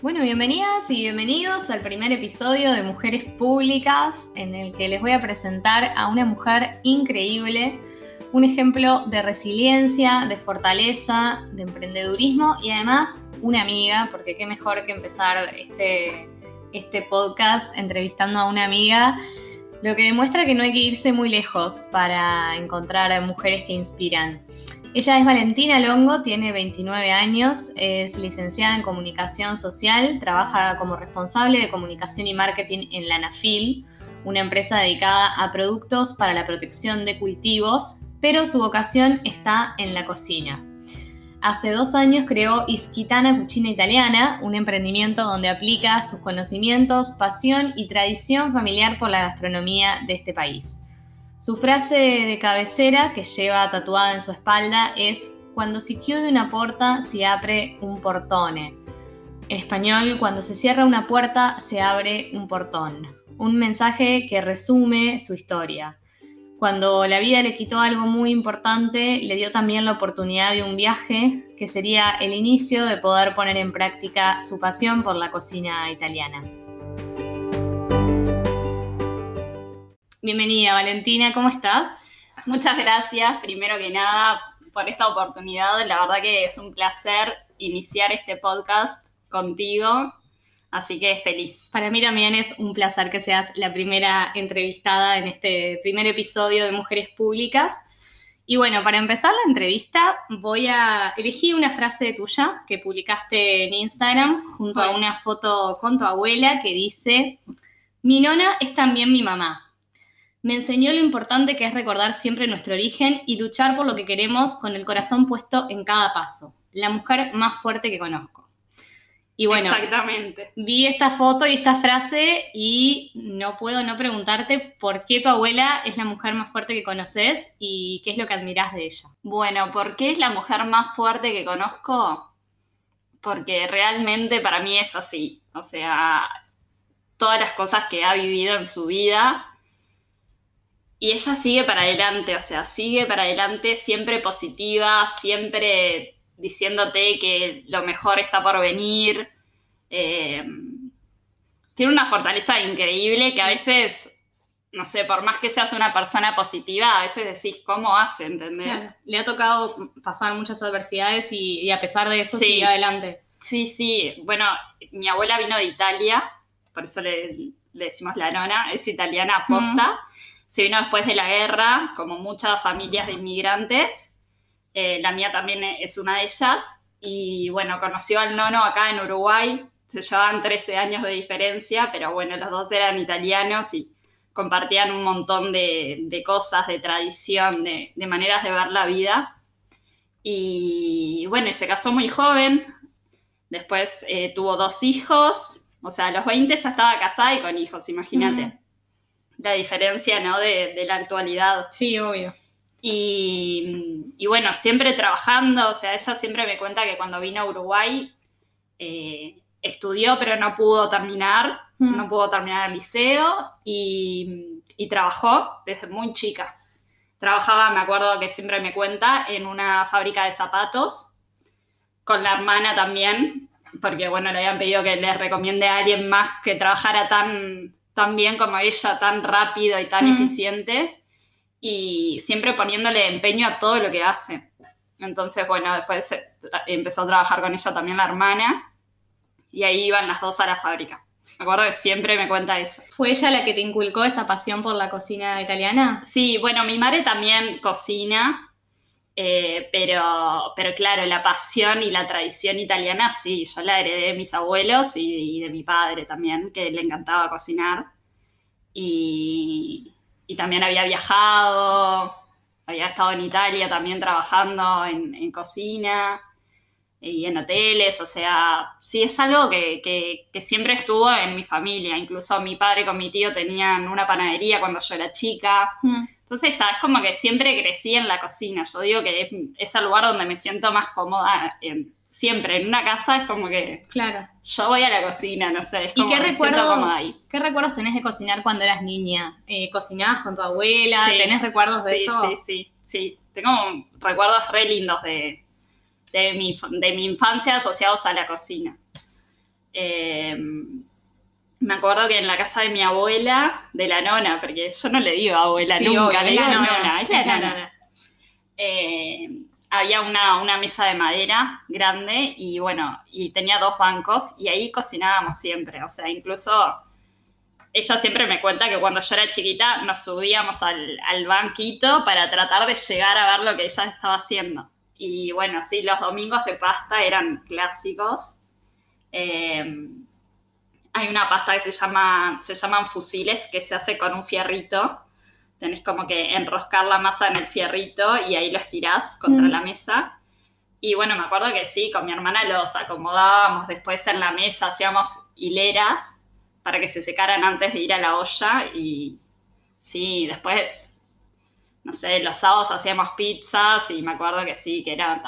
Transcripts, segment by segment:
Bueno, bienvenidas y bienvenidos al primer episodio de Mujeres Públicas, en el que les voy a presentar a una mujer increíble, un ejemplo de resiliencia, de fortaleza, de emprendedurismo y además una amiga, porque qué mejor que empezar este, este podcast entrevistando a una amiga, lo que demuestra que no hay que irse muy lejos para encontrar mujeres que inspiran. Ella es Valentina Longo, tiene 29 años, es licenciada en comunicación social, trabaja como responsable de comunicación y marketing en la ANAFIL, una empresa dedicada a productos para la protección de cultivos, pero su vocación está en la cocina. Hace dos años creó Isquitana Cucina Italiana, un emprendimiento donde aplica sus conocimientos, pasión y tradición familiar por la gastronomía de este país. Su frase de cabecera que lleva tatuada en su espalda es Cuando si chiude una puerta se abre un portone. En español, cuando se cierra una puerta se abre un portón. Un mensaje que resume su historia. Cuando la vida le quitó algo muy importante, le dio también la oportunidad de un viaje que sería el inicio de poder poner en práctica su pasión por la cocina italiana. Bienvenida, Valentina, ¿cómo estás? Muchas gracias, primero que nada, por esta oportunidad. La verdad que es un placer iniciar este podcast contigo, así que feliz. Para mí también es un placer que seas la primera entrevistada en este primer episodio de Mujeres Públicas. Y bueno, para empezar la entrevista voy a elegir una frase tuya que publicaste en Instagram junto a una foto con tu abuela que dice, mi nona es también mi mamá. Me enseñó lo importante que es recordar siempre nuestro origen y luchar por lo que queremos con el corazón puesto en cada paso. La mujer más fuerte que conozco. Y bueno, Exactamente. vi esta foto y esta frase y no puedo no preguntarte por qué tu abuela es la mujer más fuerte que conoces y qué es lo que admirás de ella. Bueno, ¿por qué es la mujer más fuerte que conozco? Porque realmente para mí es así. O sea, todas las cosas que ha vivido en su vida y ella sigue para adelante, o sea, sigue para adelante, siempre positiva, siempre diciéndote que lo mejor está por venir. Eh, tiene una fortaleza increíble que a veces, no sé, por más que seas una persona positiva, a veces decís, ¿cómo hace? ¿Entendés? Le ha tocado pasar muchas adversidades y, a pesar de eso sigue adelante. Sí, sí. Bueno, mi abuela vino de Italia, por eso le, decimos la nona, es italiana aposta se vino después de la guerra, como muchas familias de inmigrantes. Eh, la mía también es una de ellas. Y bueno, conoció al nono acá en Uruguay. Se llevaban 13 años de diferencia, pero bueno, los dos eran italianos y compartían un montón de, cosas, de tradición, de, maneras de ver la vida. Y bueno, se casó muy joven. Después eh, tuvo dos hijos. O sea, a los 20 ya estaba casada y con hijos, imagínate la diferencia, ¿no? De, la actualidad. Sí, obvio. Y, bueno, siempre trabajando, o sea, ella siempre me cuenta que cuando vino a Uruguay eh, estudió, pero no pudo terminar, mm. no pudo terminar el liceo y, y, trabajó desde muy chica. Trabajaba, me acuerdo que siempre me cuenta, en una fábrica de zapatos, con la hermana también, porque bueno, le habían pedido que les recomiende a alguien más que trabajara tan tan bien como ella, tan rápido y tan eficiente, y siempre poniéndole empeño a todo lo que hace. Entonces, bueno, después empezó a trabajar con ella también la hermana, y ahí iban las dos a la fábrica. Me acuerdo que siempre me cuenta eso. ¿Fue ella la que te inculcó esa pasión por la cocina italiana? Sí, bueno, mi madre también cocina, eh, pero, pero claro, la pasión y la tradición italiana, sí, yo la heredé de mis abuelos y, de mi padre también, que le encantaba cocinar. Y, también había viajado, había estado en Italia también trabajando en, cocina y en hoteles, o sea, sí es algo que, siempre estuvo en mi familia, incluso mi padre con mi tío tenían una panadería cuando yo era chica. Mm. Entonces está, es como que siempre crecí en la cocina. Yo digo que es, el lugar donde me siento más cómoda siempre. En una casa es como que. Claro. Yo voy a la cocina, no sé. Es como ¿Y qué recuerdos, ahí. qué recuerdos tenés de cocinar cuando eras niña? Eh, ¿Cocinabas con tu abuela? ¿Tenés recuerdos de eso? Sí, sí, sí. Tengo recuerdos re lindos de, de, mi, de mi infancia asociados a la cocina. Em, me acuerdo que en la casa de mi abuela, de la nona, porque yo no le digo abuela nunca, le digo nona, es la nona. Eh, había una, una, mesa de madera grande y bueno, y tenía dos bancos y ahí cocinábamos siempre, o sea, incluso ella siempre me cuenta que cuando yo era chiquita nos subíamos al, al banquito para tratar de llegar a ver lo que ella estaba haciendo. Y bueno, sí, los domingos de pasta eran clásicos. Eh, hay una pasta que se llama, se llaman fusiles, que se hace con un fierrito. Tenés como que enroscar la masa en el fierrito y ahí lo estirás contra mm. la mesa. Y bueno, me acuerdo que sí, con mi hermana los acomodábamos después en la mesa, hacíamos hileras para que se secaran antes de ir a la olla y sí, después, no sé, los sábados hacíamos pizzas y me acuerdo que sí, que era...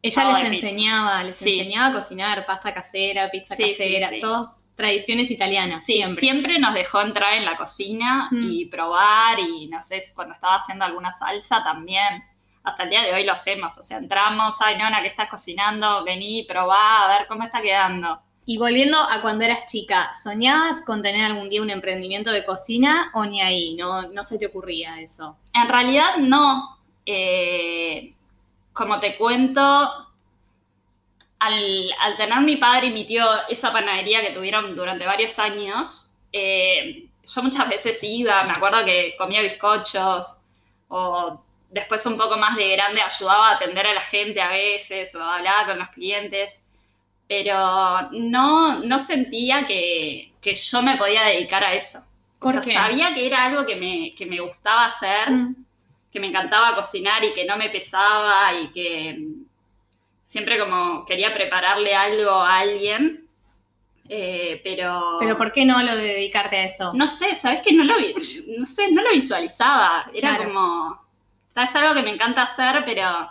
Ella les enseñaba, les enseñaba a cocinar pasta casera, pizza casera, todas tradiciones italianas. siempre. siempre nos dejó entrar en la cocina mm. y probar y no sé, cuando estaba haciendo alguna salsa también. Hasta el día de hoy lo hacemos, o sea, entramos, ay, nona, ¿qué estás cocinando? Vení, probá, a ver cómo está quedando. Y volviendo a cuando eras chica, ¿soñabas con tener algún día un emprendimiento de cocina o ni ahí? ¿No, no se te ocurría eso? En realidad no. Eh, como te cuento, al, tener mi padre y mi tío esa panadería que tuvieron durante varios años, eh, yo muchas veces iba, me acuerdo que comía bizcochos o después un poco más de grande ayudaba a atender a la gente a veces o hablaba con los clientes, pero no, no sentía que, yo me podía dedicar a eso. O sea, sabía que era algo que me, que me gustaba hacer, mm. que me encantaba cocinar y que no me pesaba y que siempre como quería prepararle algo a alguien, eh, pero... Pero ¿por qué no lo de dedicarte a eso? No sé, ¿sabes que no lo, no sé, no lo visualizaba. Era como... Es algo que me encanta hacer, pero...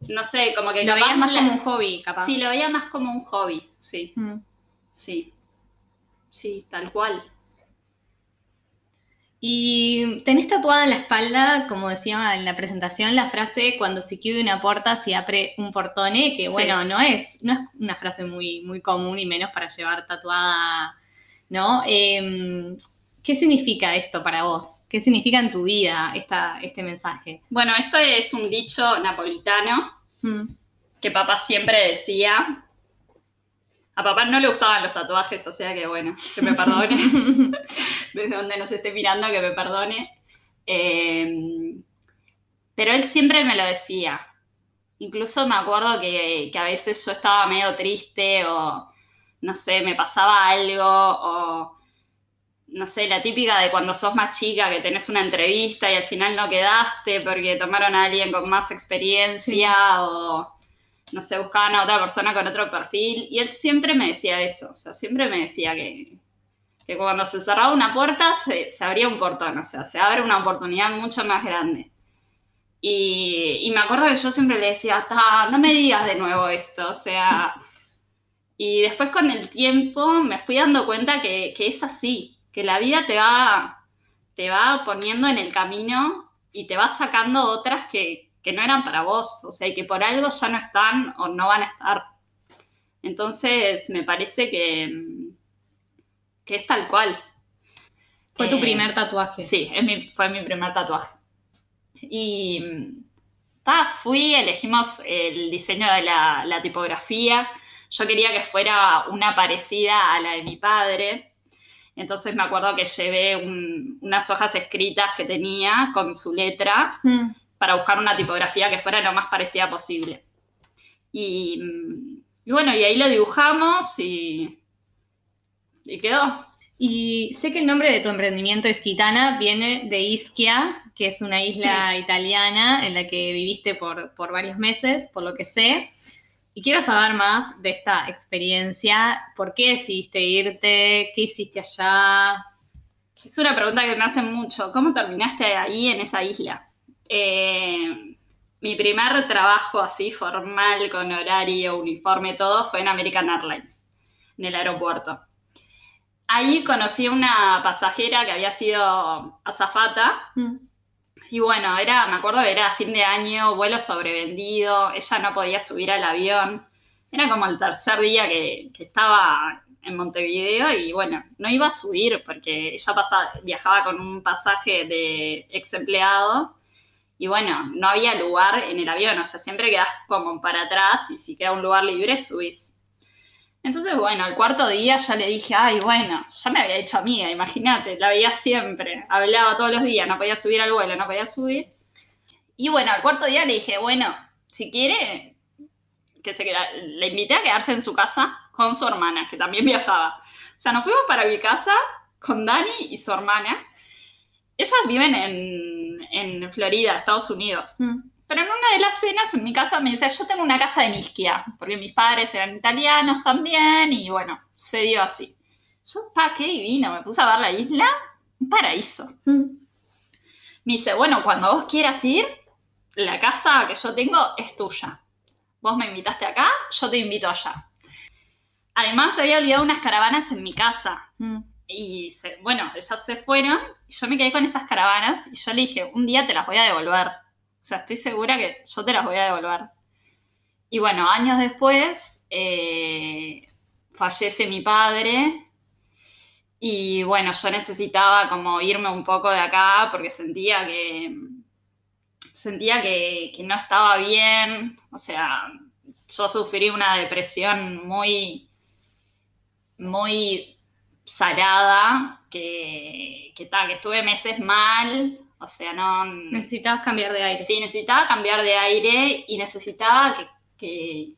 No sé, como que... Lo veías más como un hobby, capaz. Sí, lo veía más como un hobby, sí. Mm. Sí. Sí, tal cual. Y tenés tatuada en la espalda, como decía en la presentación, la frase cuando se quiere una puerta se abre un portone, que bueno, no es, no es una frase muy, muy común y menos para llevar tatuada, ¿no? Em, ¿Qué significa esto para vos? ¿Qué significa en tu vida esta, este mensaje? Bueno, esto es un dicho napolitano mm. que papá siempre decía, a papá no le gustaban los tatuajes, o sea que bueno, que me perdone. Desde donde nos esté mirando, que me perdone. Em, pero él siempre me lo decía. Incluso me acuerdo que, a veces yo estaba medio triste o, no sé, me pasaba algo o, no sé, la típica de cuando sos más chica que tenés una entrevista y al final no quedaste porque tomaron a alguien con más experiencia o no sé, buscaban a otra persona con otro perfil. Y él siempre me decía eso, o sea, siempre me decía que, que cuando se cerraba una puerta se, abría un portón, o sea, se abre una oportunidad mucho más grande. Y, me acuerdo que yo siempre le decía, no me digas de nuevo esto, o sea... Y después con el tiempo me fui dando cuenta que, que es así, que la vida te va, te va poniendo en el camino y te va sacando otras que, que no eran para vos, o sea, que por algo ya no están o no van a estar. Entonces, me parece que, que es tal cual. Fue tu eh, primer tatuaje. Sí, fue mi primer tatuaje. Y ta, fui, elegimos el diseño de la, tipografía. Yo quería que fuera una parecida a la de mi padre. Entonces me acuerdo que llevé unas hojas escritas que tenía con su letra. Mm para buscar una tipografía que fuera lo más parecida posible. Y, bueno, y ahí lo dibujamos y, y quedó. Y sé que el nombre de tu emprendimiento es Gitana, viene de Ischia, que es una isla italiana en la que viviste por, por, varios meses, por lo que sé. Y quiero saber más de esta experiencia. ¿Por qué decidiste irte? ¿Qué hiciste allá? Es una pregunta que me hacen mucho. ¿Cómo terminaste ahí en esa isla? Eh, mi primer trabajo así formal, con horario, uniforme, todo, fue en American Airlines, en el aeropuerto. Ahí conocí a una pasajera que había sido azafata. Mm. Y bueno, era, me acuerdo que era fin de año, vuelo sobrevendido, ella no podía subir al avión. Era como el tercer día que, que estaba en Montevideo y bueno, no iba a subir porque ya pasaba, viajaba con un pasaje de ex empleado y bueno, no había lugar en el avión, o sea, siempre quedas como para atrás y si queda un lugar libre subís. Entonces, bueno, el cuarto día ya le dije, ay, bueno, ya me había hecho amiga, imagínate, la veía siempre, hablaba todos los días, no podía subir al vuelo, no podía subir. Y bueno, al cuarto día le dije, bueno, si quiere, que se queda, le invité a quedarse en su casa con su hermana, que también viajaba. O sea, nos fuimos para mi casa con Dani y su hermana. Ellas viven en, en Florida, Estados Unidos. Mm. Pero en una de las cenas en mi casa me dice, yo tengo una casa en Ischia, porque mis padres eran italianos también, y bueno, se dio así. Yo, pa, qué divino, me puse a ver la isla, un paraíso. Mm. Me dice, bueno, cuando vos quieras ir, la casa que yo tengo es tuya. Vos me invitaste acá, yo te invito allá. Además, se había olvidado unas caravanas en mi casa. Y bueno, ellas se fueron y yo me quedé con esas caravanas y yo le dije, un día te las voy a devolver. O sea, estoy segura que yo te las voy a devolver. Y bueno, años después eh, fallece mi padre y bueno, yo necesitaba como irme un poco de acá porque sentía que sentía que, que no estaba bien. O sea, yo sufrí una depresión muy, muy salada, que, que, ta, que estuve meses mal, o sea, no... Necesitabas cambiar de aire. Sí, necesitaba cambiar de aire y necesitaba que, que,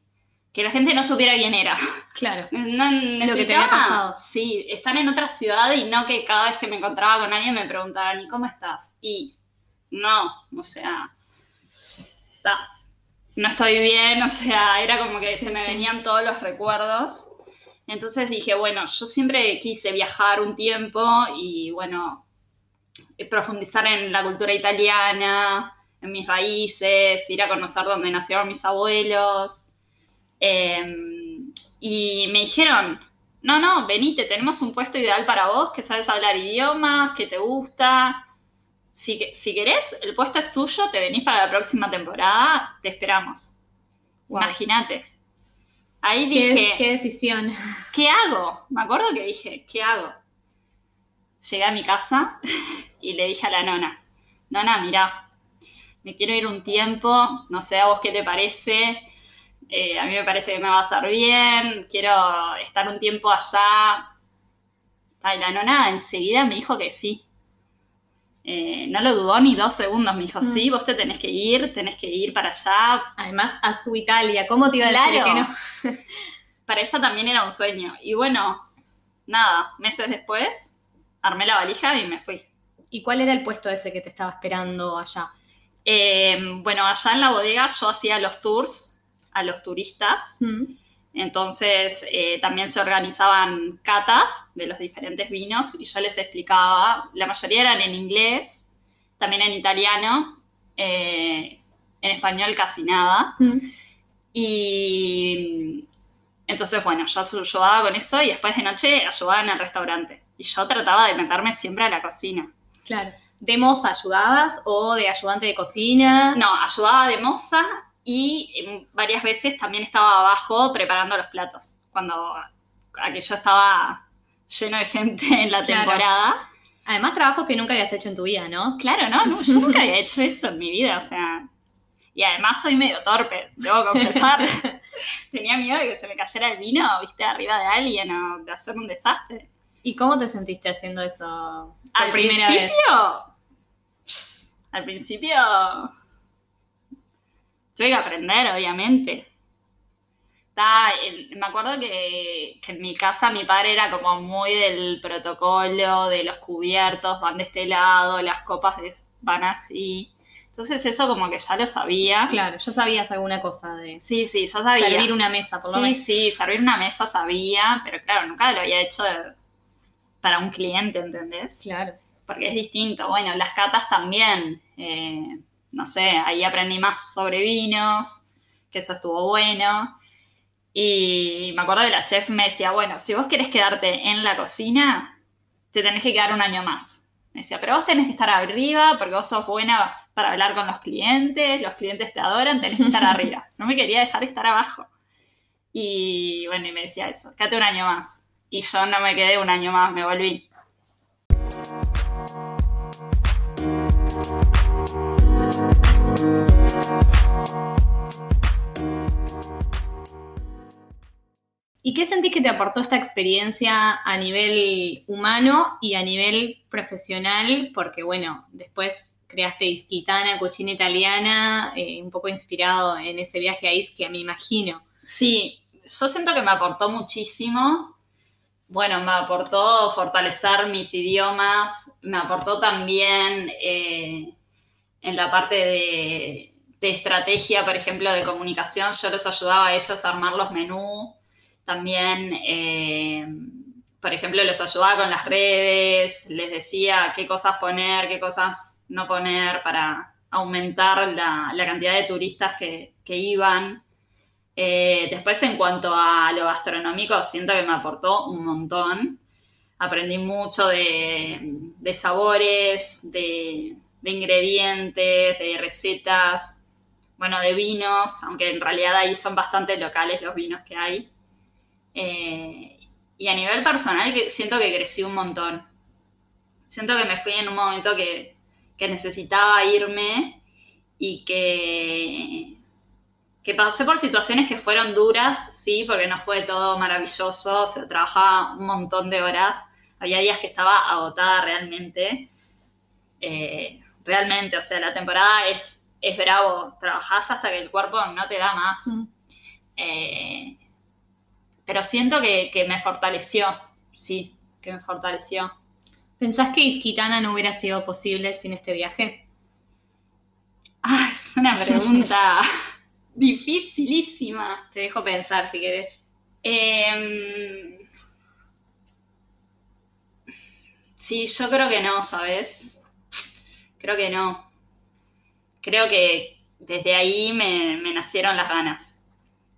que la gente no supiera quién era. Claro. No, Lo que te había pasado. Sí, estar en otra ciudad y no que cada vez que me encontraba con alguien me preguntaran, ¿y cómo estás? Y no, o sea, ta, no estoy bien, o sea, era como que Sí, se me sí. venían todos los recuerdos. Entonces dije, bueno, yo siempre quise viajar un tiempo y bueno, eh, profundizar en la cultura italiana, en mis raíces, ir a conocer dónde nacieron mis abuelos. Eh, y me dijeron, no, no, venite, tenemos un puesto ideal para vos, que sabes hablar idiomas, que te gusta. Si, si querés, el puesto es tuyo, te venís para la próxima temporada, te esperamos. Imagínate. Ahí ¿Qué, dije, qué decisión. ¿qué hago? Me acuerdo que dije, ¿qué hago? Llegué a mi casa y le dije a la nona, nona, mirá, me quiero ir un tiempo, no sé a vos qué te parece, eh, a mí me parece que me va a hacer bien, quiero estar un tiempo allá. Ah, Y la nona enseguida me dijo que sí. Eh, no lo dudó ni dos segundos, me dijo, Mm. sí, vos te tenés que ir, tenés que ir para allá, Además, a su Italia. ¿Cómo te iba a decir Claro. que no? para ella también era un sueño. Y bueno, nada, meses después armé la valija y me fui. ¿Y cuál era el puesto ese que te estaba esperando allá? Eh, bueno, allá en la bodega yo hacía los tours a los turistas. Mm. Entonces eh, también se organizaban catas de los diferentes vinos y yo les explicaba. La mayoría eran en inglés, también en italiano, eh, en español casi nada. Mm. Y entonces, bueno, yo ayudaba con eso y después de noche ayudaba en el restaurante. Y yo trataba de meterme siempre a la cocina. Claro. ¿De moza ayudabas o de ayudante de cocina? No, ayudaba de moza y eh, varias veces también estaba abajo preparando los platos. Cuando aquello estaba lleno de gente en la Claro. temporada. Además, trabajos que nunca habías hecho en tu vida, ¿no? Claro, no, no, yo nunca había hecho eso en mi vida, o sea. Y además soy medio torpe, debo confesar. Tenía miedo de que se me cayera el vino, viste, arriba de alguien o de hacer un desastre. ¿Y cómo te sentiste haciendo eso Al primera principio, vez? al principio tuve que aprender, obviamente. Me acuerdo que, que en mi casa mi padre era como muy del protocolo, de los cubiertos van de este lado, las copas van así. Entonces eso como que ya lo sabía. Claro, ya sabías alguna cosa de Sí, sí, yo sabía. servir una mesa, por lo Sí, menos. sí, servir una mesa sabía, pero claro, nunca lo había hecho de- para un cliente, ¿entendés? Claro. porque es distinto. Bueno, las catas también, eh, no sé, ahí aprendí más sobre vinos, que eso estuvo bueno. Y me acuerdo que la chef me decía, bueno, si vos querés quedarte en la cocina, te tenés que quedar un año más. Me decía, pero vos tenés que estar arriba porque vos sos buena para hablar con los clientes, los clientes te adoran, tenés que estar arriba. No me quería dejar estar abajo. Y bueno, y me decía eso, quédate un año más. Y yo no me quedé un año más, me volví. ¿Y qué sentís que te aportó esta experiencia a nivel humano y a nivel profesional? Porque bueno, después creaste Isquitana, Cucina Italiana, eh, un poco inspirado en ese viaje a Ischia, me imagino. Sí, yo siento que me aportó muchísimo. Bueno, me aportó fortalecer mis idiomas, me aportó también eh, en la parte de, de estrategia, por ejemplo, de comunicación, yo les ayudaba a ellos a armar los menús también, eh, por ejemplo, les ayudaba con las redes, les decía qué cosas poner, qué cosas no poner para aumentar la, cantidad de turistas que, iban. Eh, después, en cuanto a lo gastronómico, siento que me aportó un montón. Aprendí mucho de, sabores, de, de ingredientes, de recetas, bueno, de vinos, aunque en realidad ahí son bastante locales los vinos que hay. Eh, y a nivel personal que siento que crecí un montón. Siento que me fui en un momento que, necesitaba irme y que, que pasé por situaciones que fueron duras, sí, porque no fue todo maravilloso, se trabajaba un montón de horas, había días que estaba agotada realmente. Eh, realmente, o sea, la temporada es, es bravo, trabajás hasta que el cuerpo no te da más. Mm. Eh, pero siento que, me fortaleció, sí, que me fortaleció. ¿Pensás que Isquitana no hubiera sido posible sin este viaje? Ah, es una pregunta dificilísima. Te dejo pensar si querés. Em, sí, yo creo que no, ¿sabes? Creo que no. Creo que desde ahí me nacieron las ganas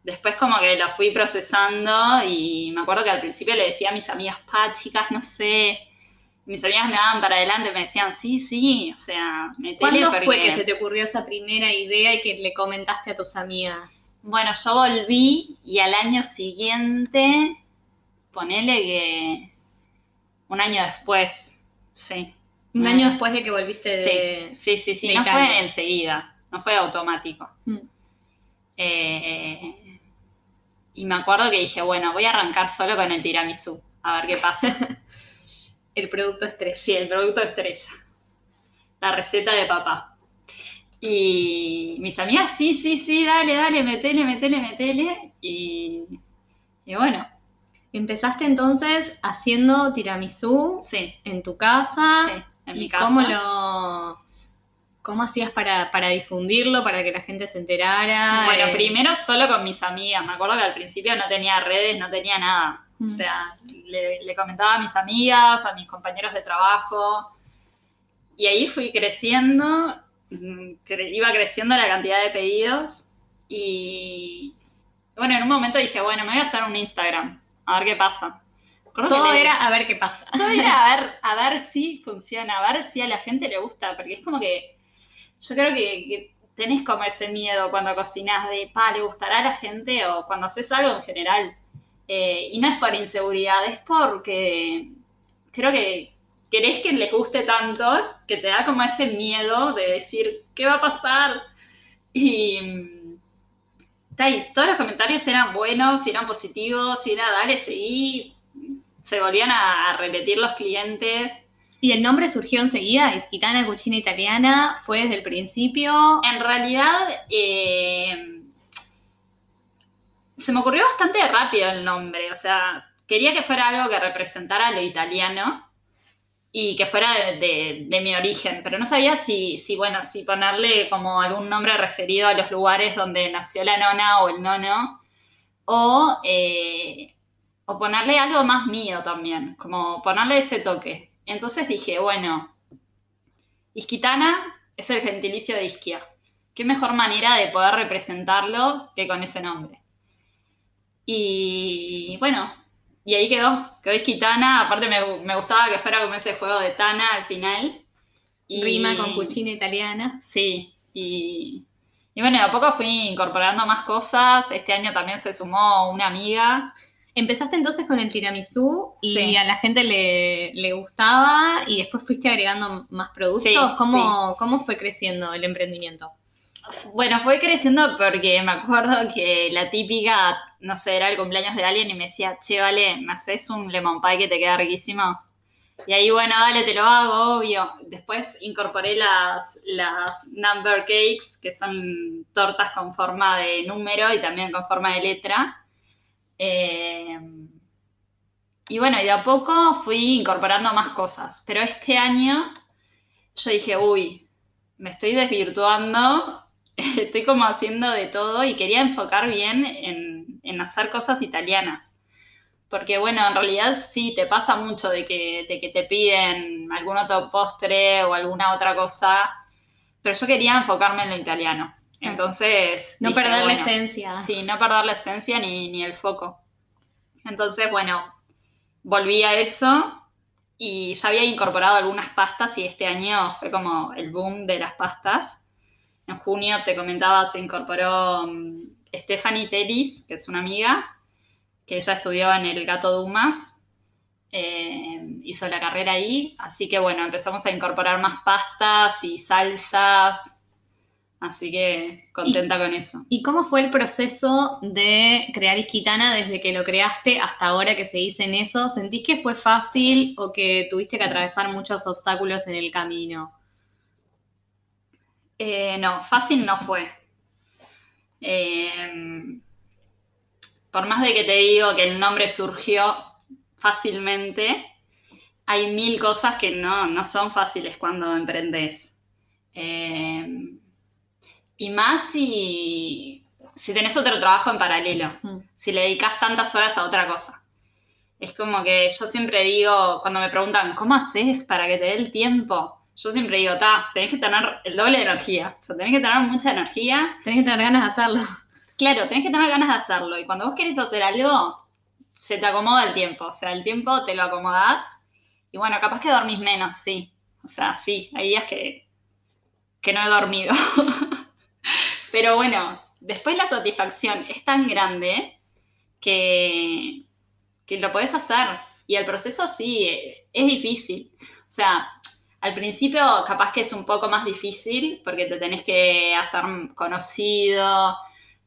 después como que lo fui procesando y me acuerdo que al principio le decía a mis amigas, pa, chicas, no sé. Mis amigas me daban para adelante, me decían, sí, sí, o sea, metele ¿Cuándo fue que se te ocurrió esa primera idea y que le comentaste a tus amigas? Bueno, yo volví y al año siguiente, ponele que un año después, sí. Un año después de que volviste de... Sí, sí, sí, no fue enseguida, no fue automático. Mm. Eh, y me acuerdo que dije, bueno, voy a arrancar solo con el tiramisú, a ver qué pasa. el producto estrella. Sí, el producto estrella. La receta de papá. Y mis amigas, sí, sí, sí, dale, dale, metele, metele, metele. Y, y bueno. Empezaste entonces haciendo tiramisú sí. en tu casa. Sí, en mi casa. ¿Cómo lo, ¿Cómo hacías para, difundirlo, para que la gente se enterara? Bueno, eh, primero solo con mis amigas. Me acuerdo que al principio no tenía redes, no tenía nada. O mm. sea, le, comentaba a mis amigas, a mis compañeros de trabajo. Y ahí fui creciendo, mm, iba creciendo la cantidad de pedidos. Y bueno, en un momento dije, bueno, me voy a hacer un Instagram, a ver qué pasa. Todo era a ver qué pasa. Todo era a ver, a ver si funciona, a ver si a la gente le gusta, porque es como que yo creo que, tenés como ese miedo cuando cocinas de, pa, ¿le gustará a la gente? O cuando haces algo en general. Eh, y no es por inseguridad, es porque creo que querés que les guste tanto que te da como ese miedo de decir, ¿qué va a pasar? Y, todos los comentarios eran buenos, eran positivos, y era, dale, seguí. Se volvían a repetir los clientes. ¿Y el nombre surgió enseguida? ¿Isquitana Cucina Italiana? ¿Fue desde el principio? En realidad, eh, se me ocurrió bastante rápido el nombre. O sea, quería que fuera algo que representara lo italiano y que fuera de, mi origen, pero no sabía si, si, bueno, si ponerle como algún nombre referido a los lugares donde nació la nona o el nono, o, eh, o ponerle algo más mío también, como ponerle ese toque. Entonces dije, bueno, Isquitana es el gentilicio de Isquia. ¿Qué mejor manera de poder representarlo que con ese nombre? Y bueno, y ahí quedó, quedó Isquitana. Aparte me, gustaba que fuera como ese juego de Tana al final. Y, Rima con cuchina italiana. Sí, y, Y bueno, de a poco fui incorporando más cosas. Este año también se sumó una amiga. Empezaste entonces con el tiramisú y a la gente le, gustaba y después fuiste agregando más productos. ¿Cómo, ¿Cómo fue creciendo el emprendimiento? Bueno, fue creciendo porque me acuerdo que la típica, no sé, era el cumpleaños de alguien y me decía, che, vale, ¿me haces un lemon pie que te queda riquísimo? Y ahí, bueno, dale, te lo hago, obvio. Después incorporé las, las number cakes, que son tortas con forma de número y también con forma de letra. Eh, y bueno, y de a poco fui incorporando más cosas. Pero este año yo dije, uy, me estoy desvirtuando, estoy como haciendo de todo y quería enfocar bien en, en hacer cosas italianas. Porque bueno, en realidad sí te pasa mucho de que, de que te piden algún otro postre o alguna otra cosa, pero yo quería enfocarme en lo italiano. Entonces... No perder la esencia. Sí, no perder la esencia ni, ni el foco. Entonces, bueno, volví a eso y ya había incorporado algunas pastas y este año fue como el boom de las pastas. En junio, te comentaba, se incorporó um, Stephanie Telis, que es una amiga, que ella estudió en el Gato Dumas, eh, hizo la carrera ahí, así que bueno, empezamos a incorporar más pastas y salsas, así que contenta con eso. ¿Y cómo fue el proceso de crear Isquitana desde que lo creaste hasta ahora que se dice en eso? ¿Sentís que fue fácil o que tuviste que atravesar muchos obstáculos en el camino? Eh, no, fácil no fue. Eh, por más de que te digo que el nombre surgió fácilmente, hay mil cosas que no, son fáciles cuando emprendes. Eh, y más si, si tenés otro trabajo en paralelo, mm. si le dedicas tantas horas a otra cosa. Es como que yo siempre digo, cuando me preguntan, ¿cómo haces para que te dé el tiempo? Yo siempre digo, ta, tenés que tener el doble de energía. O sea, tenés que tener mucha energía. Tenés que tener ganas de hacerlo. Claro, tenés que tener ganas de hacerlo. Y cuando vos querés hacer algo, se te acomoda el tiempo. O sea, el tiempo te lo acomodás. Y bueno, capaz que dormís menos, sí. O sea, sí, hay días que, que no he dormido. Pero bueno, después la satisfacción es tan grande que, que lo podés hacer. Y el proceso sí, es difícil. O sea, al principio capaz que es un poco más difícil porque te tenés que hacer conocido,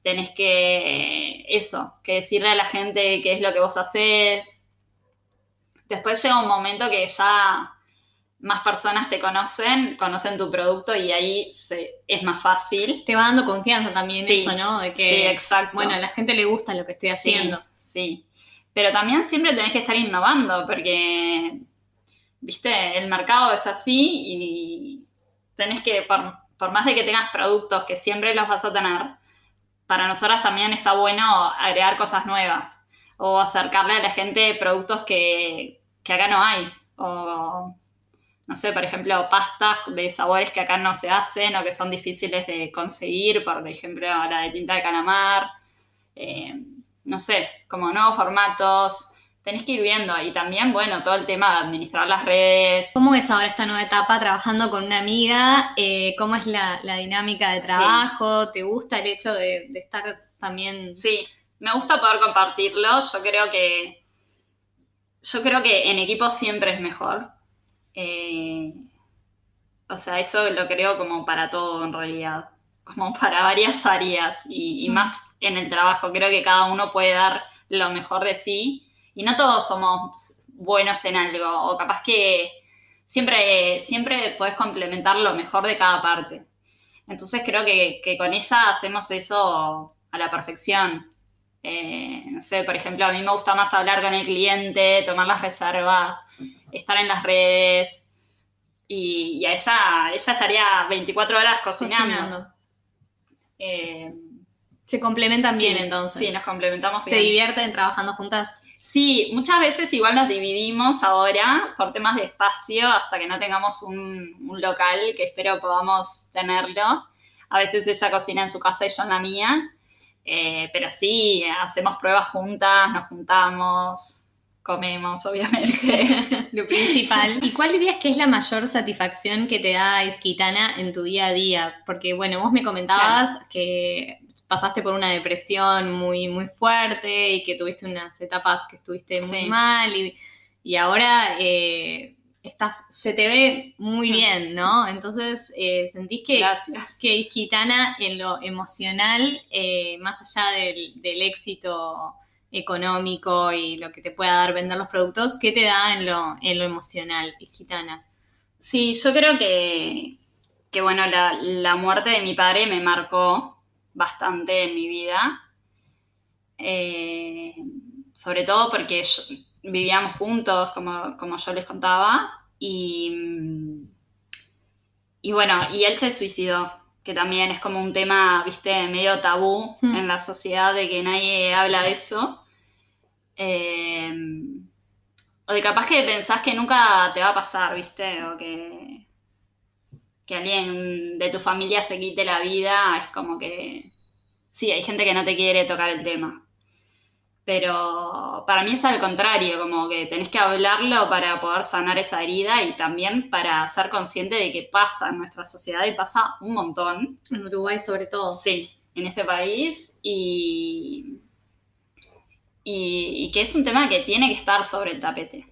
tenés que, eso, que decirle a la gente qué es lo que vos haces. Después llega un momento que ya más personas te conocen, conocen tu producto y ahí es más fácil. Te va dando confianza también eso, ¿no? De que, sí, exacto. Bueno, a la gente le gusta lo que estoy haciendo. Sí, Pero también siempre tenés que estar innovando porque, viste, el mercado es así y tenés que, por, por más de que tengas productos que siempre los vas a tener, para nosotras también está bueno agregar cosas nuevas o acercarle a la gente productos que, acá no hay. O, no sé, por ejemplo, pastas de sabores que acá no se hacen o que son difíciles de conseguir, por ejemplo, la de tinta de calamar. Eh, no sé, como nuevos formatos tenés que ir viendo. Y también, bueno, todo el tema de administrar las redes. ¿Cómo es ahora esta nueva etapa trabajando con una amiga? Eh, ¿Cómo es la, dinámica de trabajo? ¿Te gusta el hecho de, estar también...? Sí, me gusta poder compartirlo. Yo creo que... Yo creo que en equipo siempre es mejor. Eh, o sea, eso lo creo como para todo en realidad. Como para varias áreas y, y más en el trabajo. Creo que cada uno puede dar lo mejor de sí y no todos somos buenos en algo, o capaz que siempre, siempre puedes complementar lo mejor de cada parte. Entonces creo que, con ella hacemos eso a la perfección. Eh, no sé, por ejemplo, a mí me gusta más hablar con el cliente, tomar las reservas, estar en las redes. Y, a ella, ella estaría 24 horas cocinando. Eh, se complementan bien entonces. Sí, nos complementamos bien. ¿Se divierten trabajando juntas? Sí, muchas veces igual nos dividimos ahora por temas de espacio hasta que no tengamos un, local que espero podamos tenerlo. A veces ella cocina en su casa y yo en la mía. Eh, pero sí, hacemos pruebas juntas, nos juntamos. Comemos, obviamente. Lo principal. ¿Y cuál dirías que es la mayor satisfacción que te da Isquitana en tu día a día? Porque, bueno, vos me comentabas que pasaste por una depresión muy, muy fuerte y que tuviste unas etapas que estuviste muy mal y, ahora eh, estás, se te ve muy bien, ¿no? Entonces, eh, ¿sentís que, que Isquitana en lo emocional, eh, más allá del, éxito económico y lo que te pueda dar vender los productos, ¿qué te da en lo, en lo emocional, Isquitana? Sí, yo creo que, que bueno, la, la muerte de mi padre me marcó bastante en mi vida. Eh, sobre todo porque vivíamos juntos, como, como, yo les contaba, y, y bueno, y él se suicidó, que también es como un tema, viste, medio tabú hmm. en la sociedad de que nadie habla de eso. Eh, o de capaz que pensás que nunca te va a pasar, viste, o que que alguien de tu familia se quite la vida, es como que sí, hay gente que no te quiere tocar el tema. Pero para mí es al contrario, como que tenés que hablarlo para poder sanar esa herida y también para ser consciente de que pasa en nuestra sociedad y pasa un montón. En Uruguay sobre todo. Sí, en este país y, y, que es un tema que tiene que estar sobre el tapete.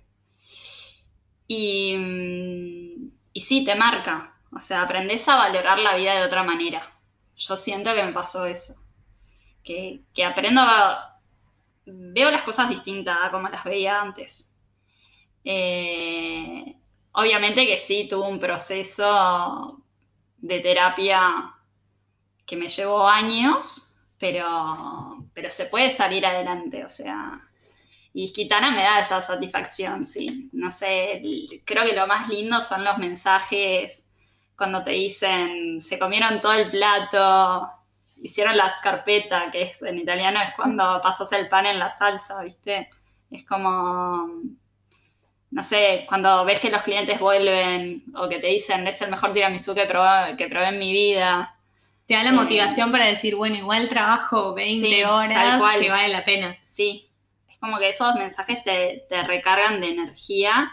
Y, sí, te marca, o sea, aprendes a valorar la vida de otra manera. Yo siento que me pasó eso. Que, aprendo a... Veo las cosas distintas a como las veía antes. Eh, obviamente que sí, tuve un proceso de terapia que me llevó años, pero, pero se puede salir adelante, o sea, y Kitana me da esa satisfacción, sí. No sé, creo que lo más lindo son los mensajes cuando te dicen, se comieron todo el plato, hicieron la scarpeta, que es en italiano es cuando pasas el pan en la salsa, ¿viste? Es como, no sé, cuando ves que los clientes vuelven o que te dicen, es el mejor tiramisú que probé, que probé en mi vida. Te da la motivación para decir, bueno, igual trabajo 20 horas, que vale la pena. Sí, es como que esos mensajes te, te recargan de energía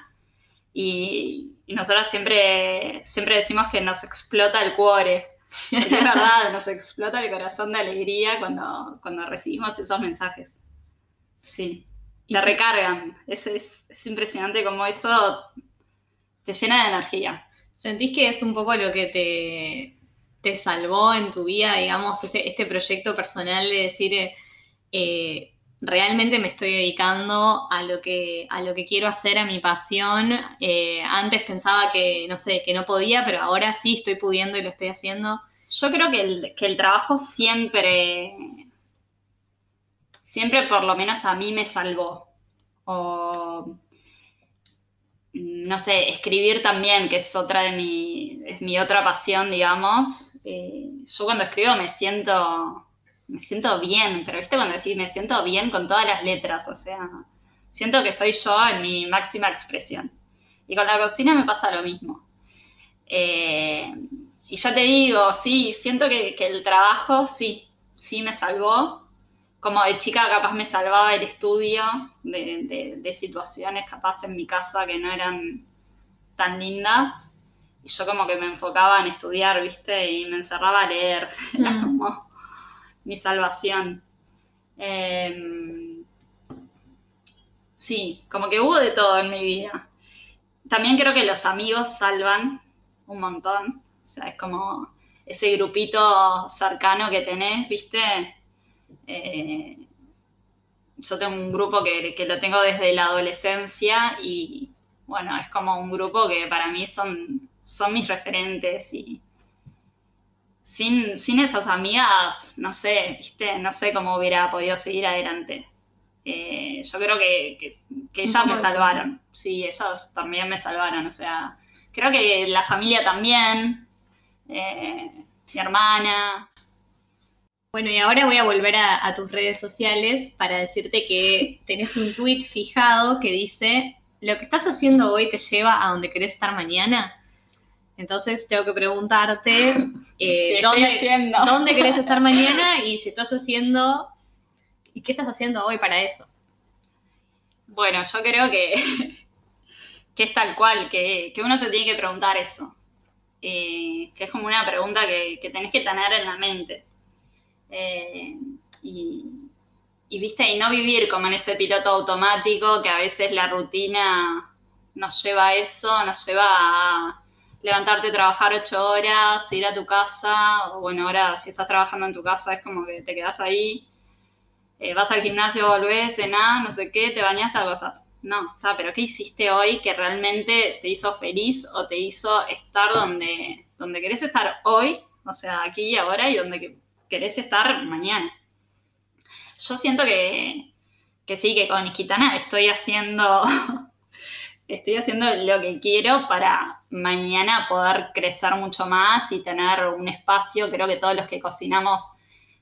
y, nosotros siempre, siempre decimos que nos explota el cuore. es verdad, nos explota el corazón de alegría cuando, cuando recibimos esos mensajes. Sí, te recargan. Es, es, impresionante como eso te llena de energía. ¿Sentís que es un poco lo que te, te salvó en tu vida, digamos, este, proyecto personal de decir, eh, realmente me estoy dedicando a lo que, a lo que quiero hacer, a mi pasión. Eh, antes pensaba que, no sé, que no podía, pero ahora sí estoy pudiendo y lo estoy haciendo. Yo creo que el, que el trabajo siempre, siempre por lo menos a mí me salvó. O, no sé, escribir también, que es otra de mi, es mi otra pasión, digamos. Eh, yo cuando escribo me siento me siento bien, pero viste cuando decís me siento bien con todas las letras, o sea, siento que soy yo en mi máxima expresión. Y con la cocina me pasa lo mismo. Eh, y ya te digo, sí, siento que, el trabajo sí, sí me salvó. Como de chica capaz me salvaba el estudio de, de, situaciones capaz en mi casa que no eran tan lindas. Y yo como que me enfocaba en estudiar, ¿viste? Y me encerraba a leer. Era mm. como mi salvación. Em, sí, como que hubo de todo en mi vida. También creo que los amigos salvan un montón. O sea, es como ese grupito cercano que tenés, ¿viste? Eh, yo tengo un grupo que, que, lo tengo desde la adolescencia y bueno, es como un grupo que para mí son, son mis referentes y, sin, esas amigas, no sé, ¿viste? No sé cómo hubiera podido seguir adelante. Eh, yo creo que, que, ellas me salvaron. Sí, esas también me salvaron. O sea, creo que la familia también, eh, mi hermana. Bueno, y ahora voy a volver a, a, tus redes sociales para decirte que tenés un tweet fijado que dice, lo que estás haciendo hoy te lleva a donde querés estar mañana. Entonces tengo que preguntarte eh, ¿dónde, dónde querés estar mañana y si estás haciendo, y qué estás haciendo hoy para eso. Bueno, yo creo que, que es tal cual, que, uno se tiene que preguntar eso. Eh, que es como una pregunta que, que, tenés que tener en la mente. Eh, y, y, viste, y no vivir como en ese piloto automático que a veces la rutina nos lleva a eso, nos lleva a levantarte trabajar ocho horas, ir a tu casa, o bueno, ahora si estás trabajando en tu casa es como que te quedas ahí, eh, vas al gimnasio, volvés, cenás, no sé qué, te bañaste, te acostás. No, está, pero ¿qué hiciste hoy que realmente te hizo feliz o te hizo estar donde, donde querés estar hoy, o sea, aquí y ahora, y donde querés estar mañana? Yo siento que, que sí, que con Isquitana estoy haciendo estoy haciendo lo que quiero para mañana poder crecer mucho más y tener un espacio. Creo que todos los que cocinamos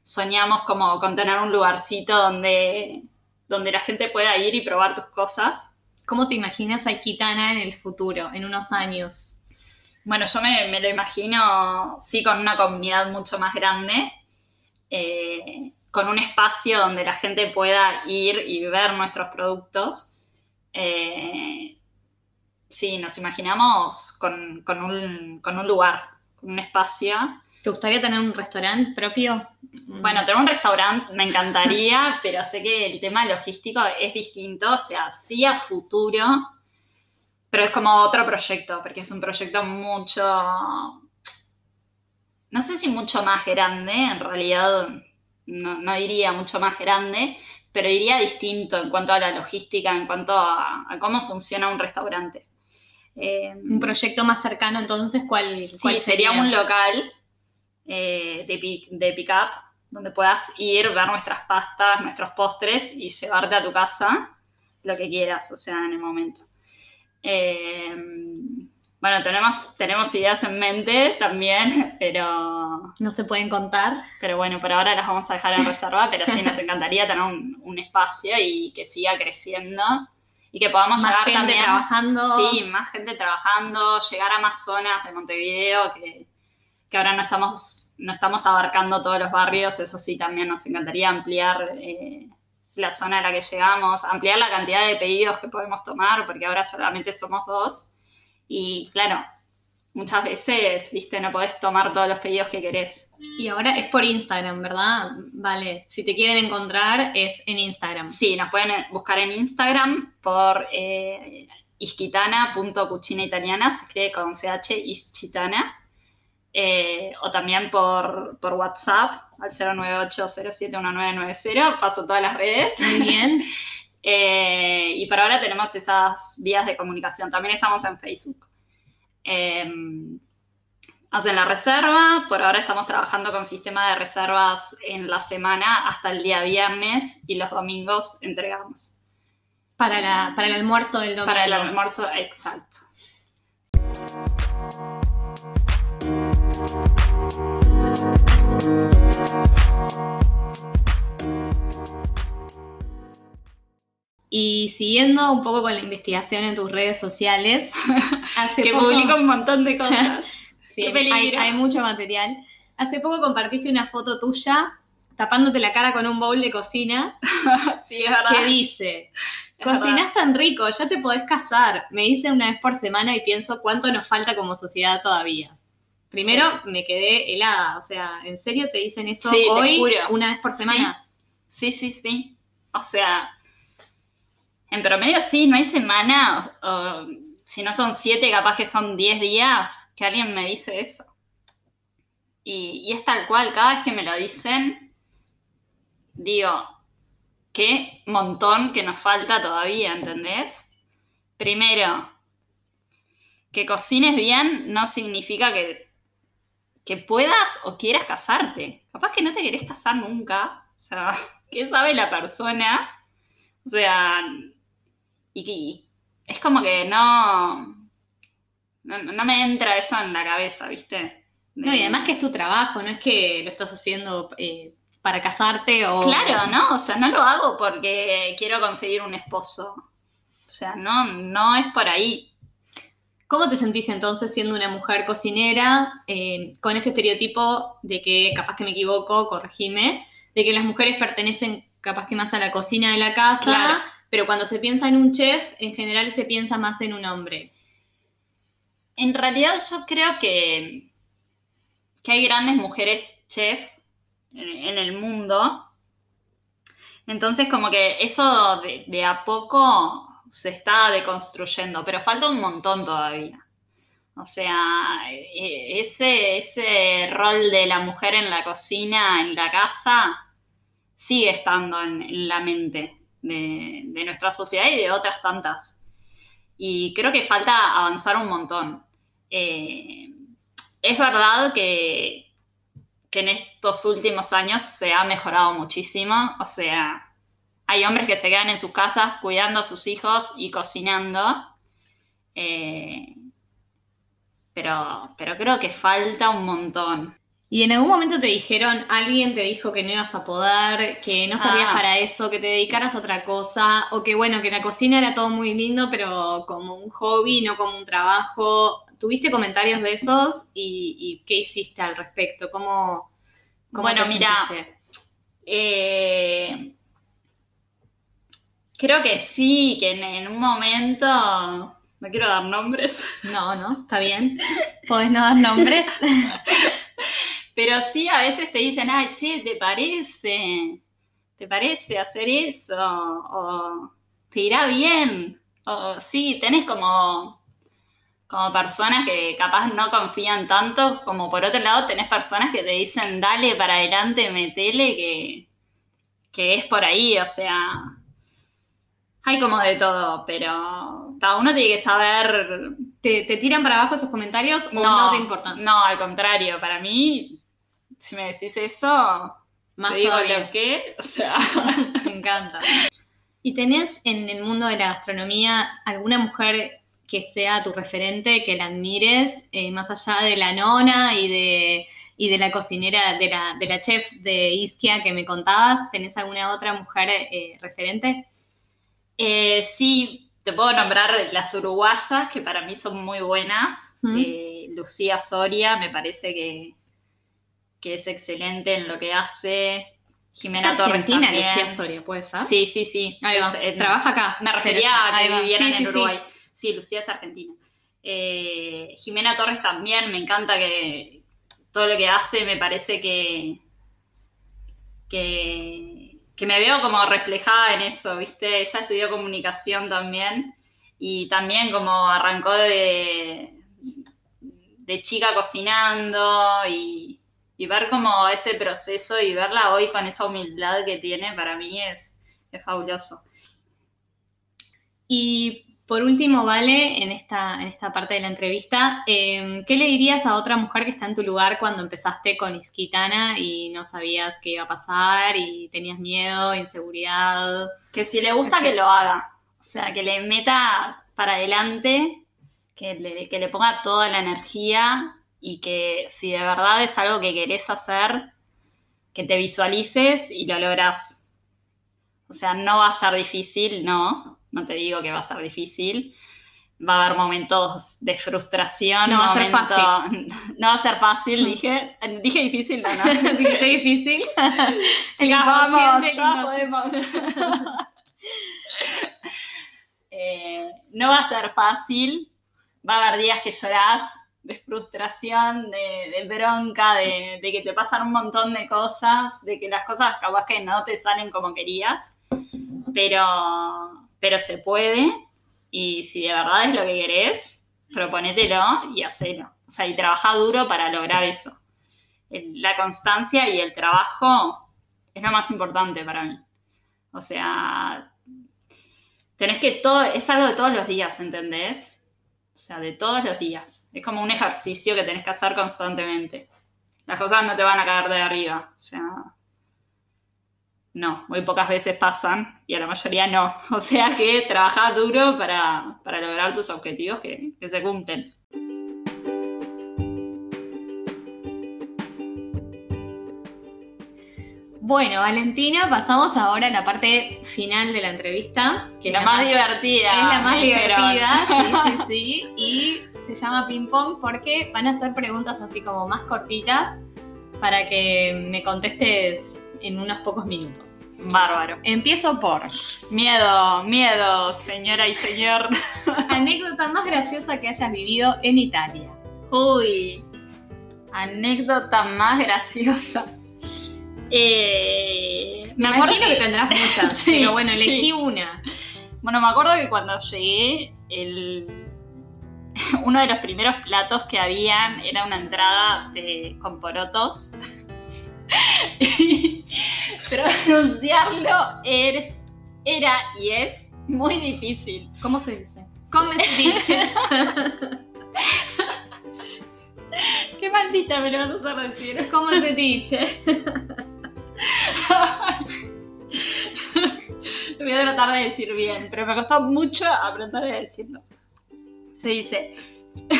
soñamos como con tener un lugarcito donde, donde la gente pueda ir y probar tus cosas. ¿Cómo te imaginas a Gitana en el futuro, en unos años? Bueno, yo me, lo imagino, sí, con una comunidad mucho más grande, eh, con un espacio donde la gente pueda ir y ver nuestros productos. Eh, sí, nos imaginamos con, un, lugar, con un espacio. ¿Te gustaría tener un restaurante propio? Bueno, tener un restaurante me encantaría, pero sé que el tema logístico es distinto, o sea, sí a futuro, pero es como otro proyecto, porque es un proyecto mucho, no sé si mucho más grande, en realidad no, diría mucho más grande, pero diría distinto en cuanto a la logística, en cuanto a cómo funciona un restaurante. Eh, un proyecto más cercano, entonces, ¿cuál, sí, sería? un local eh, de, de pick-up donde puedas ir, ver nuestras pastas, nuestros postres y llevarte a tu casa lo que quieras, o sea, en el momento. Eh, bueno, tenemos, tenemos ideas en mente también, pero... No se pueden contar. Pero bueno, por ahora las vamos a dejar en reserva, pero sí nos encantaría tener un, un espacio y que siga creciendo y que podamos más llegar gente también, trabajando. Sí, más gente trabajando, llegar a más zonas de Montevideo que, que ahora no estamos, no estamos abarcando todos los barrios, eso sí también nos encantaría ampliar eh, la zona a la que llegamos, ampliar la cantidad de pedidos que podemos tomar, porque ahora solamente somos dos. Y claro, muchas veces, viste, no podés tomar todos los pedidos que querés. Y ahora es por Instagram, ¿verdad? Vale, si te quieren encontrar es en Instagram. Sí, nos pueden buscar en Instagram por eh, isquitana.cucina italiana, se escribe con CH ischitana. Eh, o también por, WhatsApp al 098071990. Paso todas las redes. Muy bien. Eh, y por ahora tenemos esas vías de comunicación. También estamos en Facebook. Em, hacen la reserva, por ahora estamos trabajando con sistema de reservas en la semana hasta el día viernes y los domingos entregamos. Para, para el almuerzo del domingo. Para el almuerzo, exacto. Y siguiendo un poco con la investigación en tus redes sociales, hace que publico un montón de cosas. sí, hay, mucho material. Hace poco compartiste una foto tuya tapándote la cara con un bowl de cocina. sí, es verdad. Que dice, cocinás tan rico, ya te podés casar. Me dicen una vez por semana y pienso cuánto nos falta como sociedad todavía. Primero me quedé helada, o sea, ¿en serio te dicen eso hoy una vez por semana? sí, sí, sí. O sea, en promedio sí, no hay semana, si no son siete, capaz que son diez días que alguien me dice eso. Y, es tal cual, cada vez que me lo dicen, digo, qué montón que nos falta todavía, ¿entendés? Primero, que cocines bien no significa que, que puedas o quieras casarte. Capaz que no te querés casar nunca. O sea, ¿qué sabe la persona? O sea, y, es como que no, no, me entra eso en la cabeza, ¿viste? No, y además que es tu trabajo, no es que lo estás haciendo eh, para casarte o... Claro, ¿no? O sea, no lo hago porque quiero conseguir un esposo. O sea, no, no es por ahí. ¿Cómo te sentís entonces siendo una mujer cocinera eh, con este estereotipo de que, capaz que me equivoco, corregime, de que las mujeres pertenecen capaz que más a la cocina de la casa pero cuando se piensa en un chef, en general se piensa más en un hombre. En realidad yo creo que, que hay grandes mujeres chef en, el mundo. Entonces como que eso de, a poco se está deconstruyendo, pero falta un montón todavía. O sea, e, ese, ese rol de la mujer en la cocina, en la casa, sigue estando en, la mente de, nuestra sociedad y de otras tantas. Y creo que falta avanzar un montón. Eh, es verdad que, que en estos últimos años se ha mejorado muchísimo. O sea, hay hombres que se quedan en sus casas cuidando a sus hijos y cocinando. Eh, pero, pero creo que falta un montón. ¿Y en algún momento te dijeron, alguien te dijo que no ibas a poder, que no sabías ah. para eso, que te dedicaras a otra cosa, o que bueno, que la cocina era todo muy lindo, pero como un hobby, no como un trabajo? ¿Tuviste comentarios de esos y, qué hiciste al respecto? ¿Cómo, bueno, mira, eh, creo que sí, que en, un momento, no quiero dar nombres. No, no, está bien. Podés no dar nombres. Pero sí, a veces te dicen, ay, che, ¿te parece? ¿Te parece hacer eso? O te irá bien. O sí, tenés como como personas que capaz no confían tanto, como por otro lado tenés personas que te dicen, dale para adelante, metele, que, que es por ahí, o sea, hay como de todo, pero cada uno tiene que saber... ¿Te, tiran para abajo esos comentarios o no, te importan? No, al contrario, para mí, si me decís eso, más te digo lo que, o sea... me encanta. ¿Y tenés en el mundo de la gastronomía alguna mujer que sea tu referente, que la admires, eh, más allá de la nona y de, de la cocinera, de la, de la, chef de Isquia que me contabas, ¿tenés alguna otra mujer eh, referente? Eh, sí, te puedo nombrar las uruguayas, que para mí son muy buenas. Lucía Soria, me parece que, que es excelente en lo que hace. Jimena Torres también. Lucía Soria, ¿puede ser? Sí, sí, sí. Trabaja acá. Me refería a que viviera en Uruguay. Sí, Lucía es argentina. Eh, Jimena Torres también, me encanta que todo lo que hace me parece que, que, me veo como reflejada en eso, ¿viste? Ella estudió comunicación también y también como arrancó de, de chica cocinando y, ver como ese proceso y verla hoy con esa humildad que tiene, para mí es, es fabuloso. Y por último, Vale, en esta, en esta parte de la entrevista, em, ¿qué le dirías a otra mujer que está en tu lugar cuando empezaste con Isquitana y no sabías qué iba a pasar y tenías miedo, inseguridad? Que si le gusta, que lo haga. O sea, que le meta para adelante, que le, que le ponga toda la energía y que si de verdad es algo que querés hacer, que te visualices y lo logras. O sea, no va a ser difícil, no, no te digo que va a ser difícil. Va a haber momentos de frustración. No va a ser fácil. No va a ser fácil, dije. Dije difícil, no, no. dije difícil. Chicas, vamos, todos podemos. Eh, no va a ser fácil. Va a haber días que llorás de frustración, de, bronca, de, que te pasan un montón de cosas, de que las cosas capaz que no te salen como querías. Pero pero se puede y si de verdad es lo que querés, proponételo y hacelo. O sea, y trabaja duro para lograr eso. La constancia y el trabajo es lo más importante para mí. O sea, tenés que todo, es algo de todos los días, ¿entendés? O sea, de todos los días. Es como un ejercicio que tenés que hacer constantemente. Las cosas no te van a caer de arriba. O sea, no, muy pocas veces pasan y a la mayoría no. O sea que trabaja duro para, lograr tus objetivos que, se cumplen. Bueno, Valentina, pasamos ahora a la parte final de la entrevista. Que la, más divertida. Es la más divertida, sí, sí, sí. Y se llama ping pong porque van a ser preguntas así como más cortitas para que me contestes en unos pocos minutos. Bárbaro. Empiezo por Miedo, miedo, señora y señor. anécdota más graciosa que hayas vivido en Italia. Uy, anécdota más graciosa. Eh, Me imagino que tendrás muchas, Sí, pero bueno, sí. elegí una. Bueno, me acuerdo que cuando llegué, el... uno de los primeros platos que habían era una entrada de... con porotos. Pronunciarlo es... era y es muy difícil. ¿Cómo se dice? Come dice. Qué maldita me lo vas a hacer decir. ¿Cómo se dice? Lo voy a tratar de decir bien, pero me costó mucho aprender a decirlo. Se dice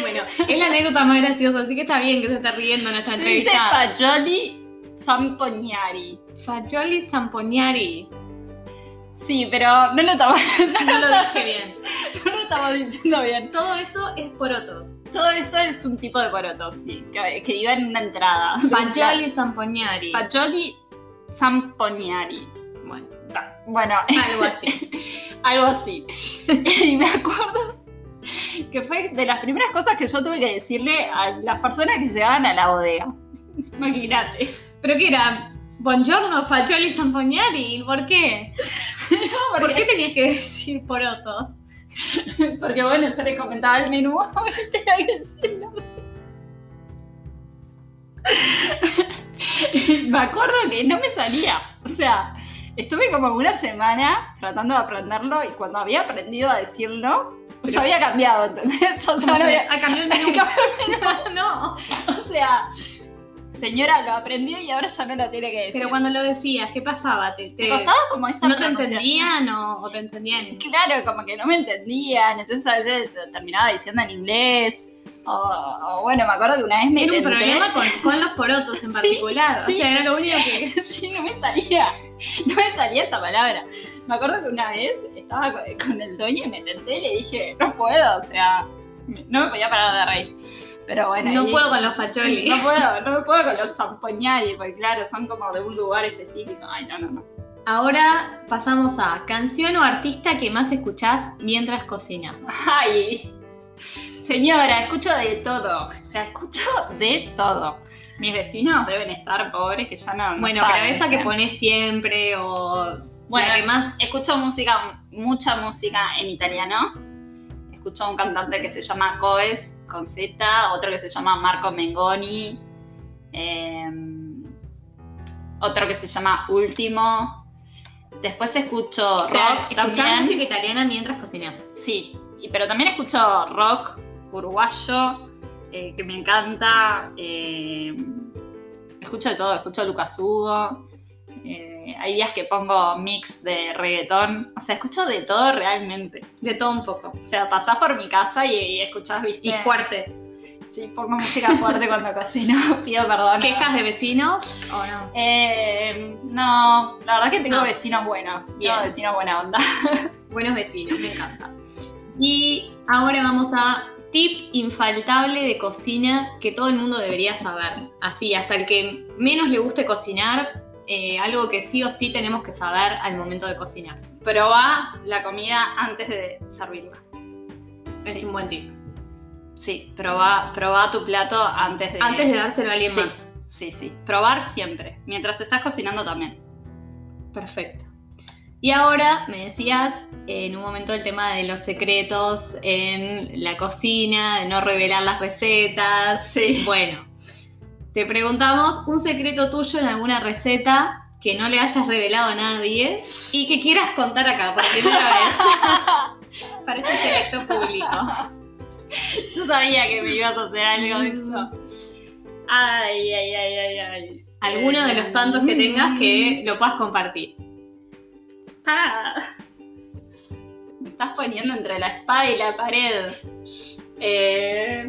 Bueno, es la anécdota más graciosa, así que está bien que se esté riendo en esta Se dice entrevista. fagioli zampognari. Fagioli Zampognari. Sí, pero no lo estamos, No lo dije bien. no lo estamos diciendo bien. Todo eso es por otros. Todo eso es un tipo de porotos, sí, que, que iba en una entrada. Fagioli Zampognari. Fagioli zampognari. Bueno, Bueno, algo así. algo así. y me acuerdo que fue de las primeras cosas que yo tuve que decirle a las personas que llegaban a la bodega. Imagínate. ¿Pero qué era? Buongiorno, Fagioli Zampognari. ¿Por qué? ¿Por qué tenías que decir por otros? Porque bueno, yo le comentaba el menú, me acuerdo que no me salía. O sea, estuve como una semana tratando de aprenderlo y cuando había aprendido a decirlo, ya había cambiado, ¿entendés? O sea, no había- Ah, el menú. menú. no. O sea, señora, lo aprendió y ahora ya no lo tiene que decir. Pero cuando lo decías, ¿qué pasaba? ¿Te, te- me costaba como esa ¿No te entendían o, o te entendían? Claro, como que no me entendían, entonces a veces terminaba diciendo en inglés. O, o bueno, me acuerdo que una vez me Era un tenté- problema con, con los porotos en particular. sí. O sea, era lo único que. sí, no me salía. No me salía esa palabra. Me acuerdo que una vez estaba con, con el dueño y me tenté y le dije, no puedo, o sea, no me podía parar de reír. Pero bueno, No ahí- puedo con los fagioli. No puedo, no me puedo con los zampoñari, porque claro, son como de un lugar específico. Ay, no, no, no. Ahora pasamos a canción o artista que más escuchás mientras cocinas. Ay, señora, escucho de todo. O sea, escucho de todo. Mis vecinos deben estar pobres que ya no. no Bueno, saben, pero esa que ¿viste? pones siempre o Bueno, la que más. escucho música, mucha música en italiano. Escucho un cantante que se llama Coes con Z, otro que se llama Marco Mengoni, eh, otro que se llama Último. Después escucho rock también. música italiana mientras cocinas. Sí, y- pero también escucho rock uruguayo, eh, que me encanta. eh, escucho de todo, escucho Lucas Hugo. Hay días que pongo mix de reggaetón. O sea, escucho de todo realmente. De todo un poco. O sea, pasás por mi casa y, y escuchás, viste. Y fuerte. Sí, pongo música fuerte cuando cocino, pido perdón. ¿Quejas de vecinos o no? Eh, no, la verdad es que tengo No. vecinos buenos. Bien. Tengo vecinos buena onda. Buenos vecinos, me encanta. Y ahora vamos a tip infaltable de cocina que todo el mundo debería saber. Así, hasta el que menos le guste cocinar, eh, algo que sí o sí tenemos que saber al momento de cocinar. Probá la comida antes de servirla. Es Sí. un buen tip. Sí, probá, probá tu plato antes de... Antes de dárselo a alguien Sí. más. Sí, sí. Probar siempre. Mientras estás cocinando también. Perfecto. Y ahora me decías en un momento el tema de los secretos en la cocina, de no revelar las recetas. Sí. Bueno, te preguntamos un secreto tuyo en alguna receta que no le hayas revelado a nadie y que quieras contar acá por primera vez para este selecto público. Yo sabía que me ibas a hacer algo de Mm. esto. Ay, ay, ay, ay, ay. Alguno de los tantos que tengas que lo puedas compartir. Ah. Me estás poniendo entre la espada y la pared. Eh,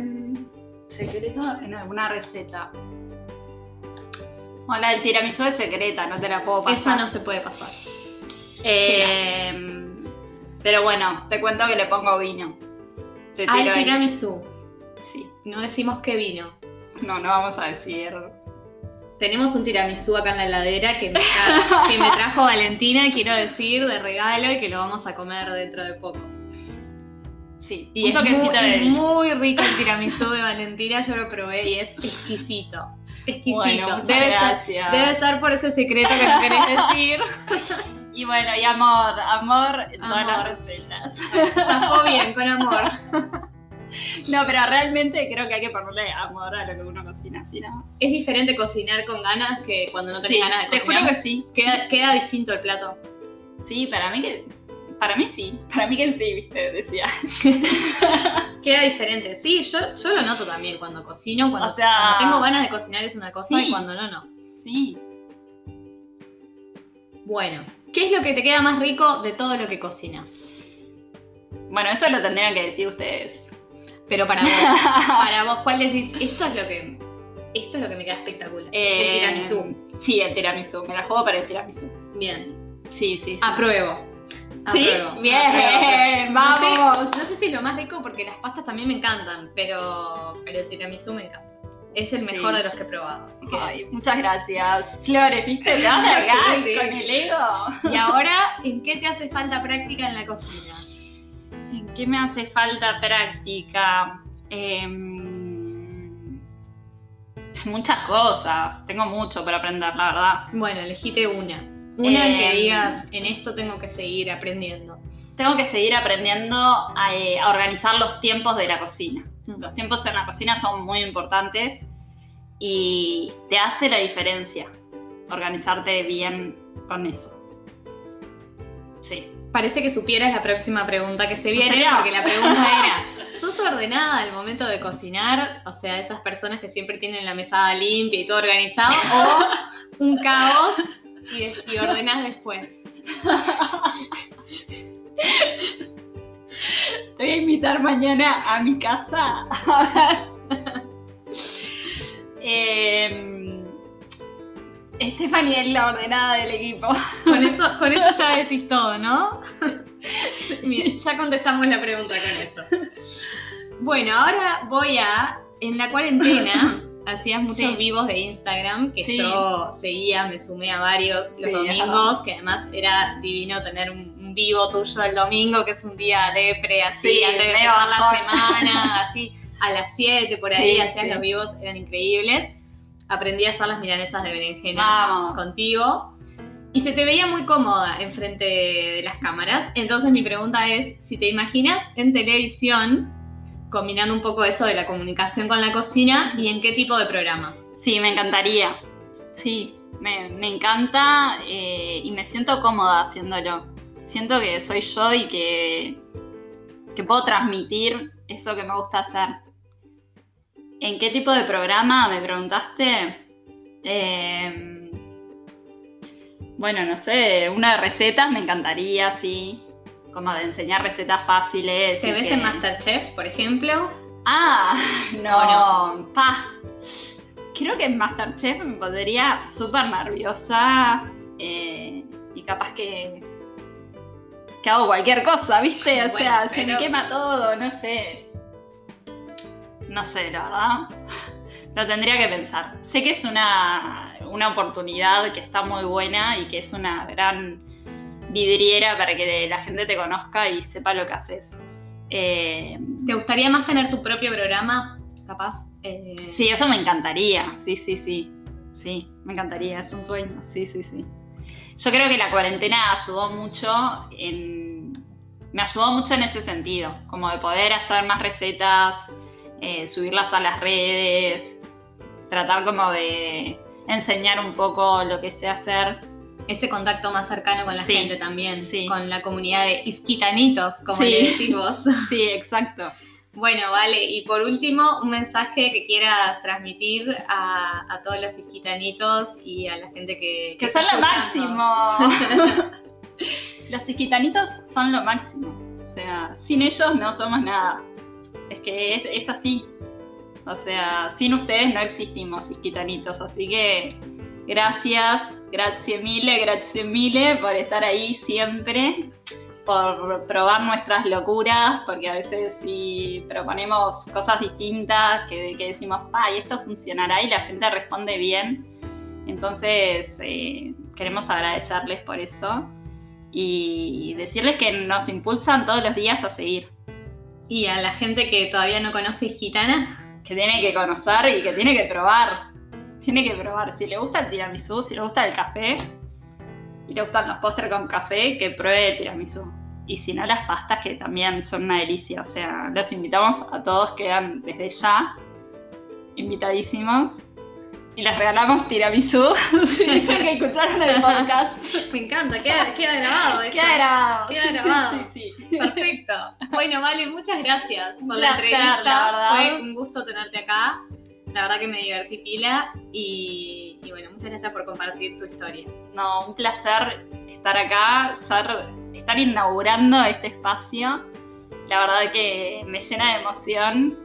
secreto en alguna receta. Hola, el tiramisú es secreta, no te la puedo pasar. Esa no se puede pasar. Eh, pero bueno, te cuento que le pongo vino. Te Al tiro ahí. tiramisú. Sí. No decimos qué vino. No, no vamos a decir. tenemos un tiramisú acá en la heladera que me, tra- que me trajo Valentina, quiero decir, de regalo y que lo vamos a comer dentro de poco. Sí, Y un es muy, de muy rico el tiramisú de Valentina, yo lo probé y es exquisito. Exquisito. Bueno, muchas debe, gracias. Ser, debe ser por ese secreto que no querés decir. Y bueno, y amor, amor todas las recetas. Zafó bien, con amor. No, pero realmente creo que hay que ponerle amor a lo que uno cocina, ¿sí, no? Es diferente cocinar con ganas que cuando no tenés Sí, ganas de te cocinar. juro que sí. Queda, queda distinto el plato. Sí, para mí que. Para mí sí. Para mí que sí, viste, decía. Queda diferente. Sí, yo, yo lo noto también cuando cocino. Cuando, O sea- cuando tengo ganas de cocinar es una cosa Sí. y cuando no, no. Sí. Bueno, ¿qué es lo que te queda más rico de todo lo que cocinas? Bueno, eso lo tendrían que decir ustedes. Pero para vos, para vos, ¿cuál decís? Esto es lo que, esto es lo que me queda espectacular. Eh, el tiramisú. Sí, el tiramisú. Me la juego para el tiramisú. Bien. Sí, sí, sí. Apruebo. ¿Sí? Apruebo. Bien, Apruebo. No sé- vamos. No sé, si es lo más rico porque las pastas también me encantan, pero, pero el tiramisú me encanta. Es el Sí. mejor de los que he probado. Así que... Ay, muchas gracias. Flores, ¿viste? Te vas Sí, sí. con el ego. Y ahora, ¿en qué te hace falta práctica en la cocina? ¿En qué me hace falta práctica? Em, muchas cosas. Tengo mucho para aprender, la verdad. Bueno, elegite una. Una que Em. digas, en esto tengo que seguir aprendiendo. Tengo que seguir aprendiendo a, eh, a organizar los tiempos de la cocina. Mm. Los tiempos en la cocina son muy importantes y te hace la diferencia organizarte bien con eso. Sí. Parece que supieras la próxima pregunta que se viene, porque la pregunta era, ¿sos ordenada al momento de cocinar? O sea, esas personas que siempre tienen la mesada limpia y todo organizado, o un caos y, y ordenás después. Te voy a invitar mañana a mi casa. eh, Stephanie es la ordenada del equipo. Con eso, con eso ya decís todo, ¿no? Bien, ya contestamos la pregunta con eso. Bueno, ahora voy a. En la cuarentena hacías muchos Sí. vivos de Instagram que Sí. yo seguía, me sumé a varios los Sí, domingos, que además era divino tener un, un vivo tuyo el domingo, que es un día depre, así, Sí, antes de empezar la semana, así, a las 7 por ahí, hacías los vivos, eran increíbles. Aprendí a hacer las milanesas de berenjena Vamos. contigo. Y se te veía muy cómoda enfrente de las cámaras. Entonces mi pregunta es, si te imaginas en televisión, combinando un poco eso de la comunicación con la cocina, ¿y en qué tipo de programa? Sí, me encantaría. Sí, me, me encanta eh, y me siento cómoda haciéndolo. Siento que soy yo y que, que puedo transmitir eso que me gusta hacer. ¿En qué tipo de programa me preguntaste? Eh, bueno, no sé, una de recetas me encantaría, sí. Como de enseñar recetas fáciles. ¿Te ves que- en Masterchef, por ejemplo? Ah, ¿O no, pa. Creo que en Masterchef me pondría súper nerviosa eh, y capaz que, que hago cualquier cosa, ¿viste? O Bueno, sea, se me quema todo, no sé. No sé, la verdad. Lo tendría que pensar. Sé que es una, una oportunidad que está muy buena y que es una gran vidriera para que la gente te conozca y sepa lo que haces. Eh, ¿Te gustaría más tener tu propio programa? Capaz. eh, Sí, eso me encantaría. Sí, sí, sí. Sí, me encantaría. Es un sueño. Sí, sí, sí. Yo creo que la cuarentena ayudó mucho en. Me ayudó mucho en ese sentido. Como de poder hacer más recetas, eh, subirlas a las redes, tratar como de enseñar un poco lo que sé hacer. Ese contacto más cercano con la Sí, gente también. sí. Con la comunidad de isquitanitos, como Sí. le decís vos. Sí, exacto. Bueno, vale. Y por último, un mensaje que quieras transmitir a, a todos los isquitanitos y a la gente que... Que está son lo máximo. Los isquitanitos son lo máximo. O sea, sin ellos no somos nada. Es que es, es así. O sea, sin ustedes no existimos isquitanitos. Así que gracias, gracias mille, gracias mille por estar ahí siempre. Por probar nuestras locuras, porque a veces si proponemos cosas distintas, que, que decimos, pa, y esto funcionará y la gente responde bien, Entonces, eh, queremos agradecerles por eso y decirles que nos impulsan todos los días a seguir. Y a la gente que todavía no conoce Isquitana. Que tiene que conocer y que tiene que probar. Tiene que probar. Si le gusta el tiramisú, si le gusta el café y le gustan los postres con café, que pruebe el tiramisú. Y si no, las pastas que también son una delicia. O sea, los invitamos a todos, quedan desde ya invitadísimos y les regalamos tiramisú. si dicen que escucharon el podcast. Me encanta, queda, queda grabado. Queda grabado. Queda grabado. Sí, sí, Perfecto. Bueno, Vale, muchas gracias por la entrevista. Fue un gusto tenerte acá. La verdad que me divertí pila y, bueno, muchas gracias por compartir tu historia. No, un placer estar acá, ser, estar inaugurando este espacio. La verdad que me llena de emoción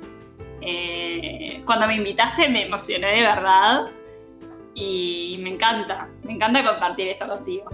eh, cuando me invitaste me emocioné de verdad y me encanta, me encanta compartir esto contigo.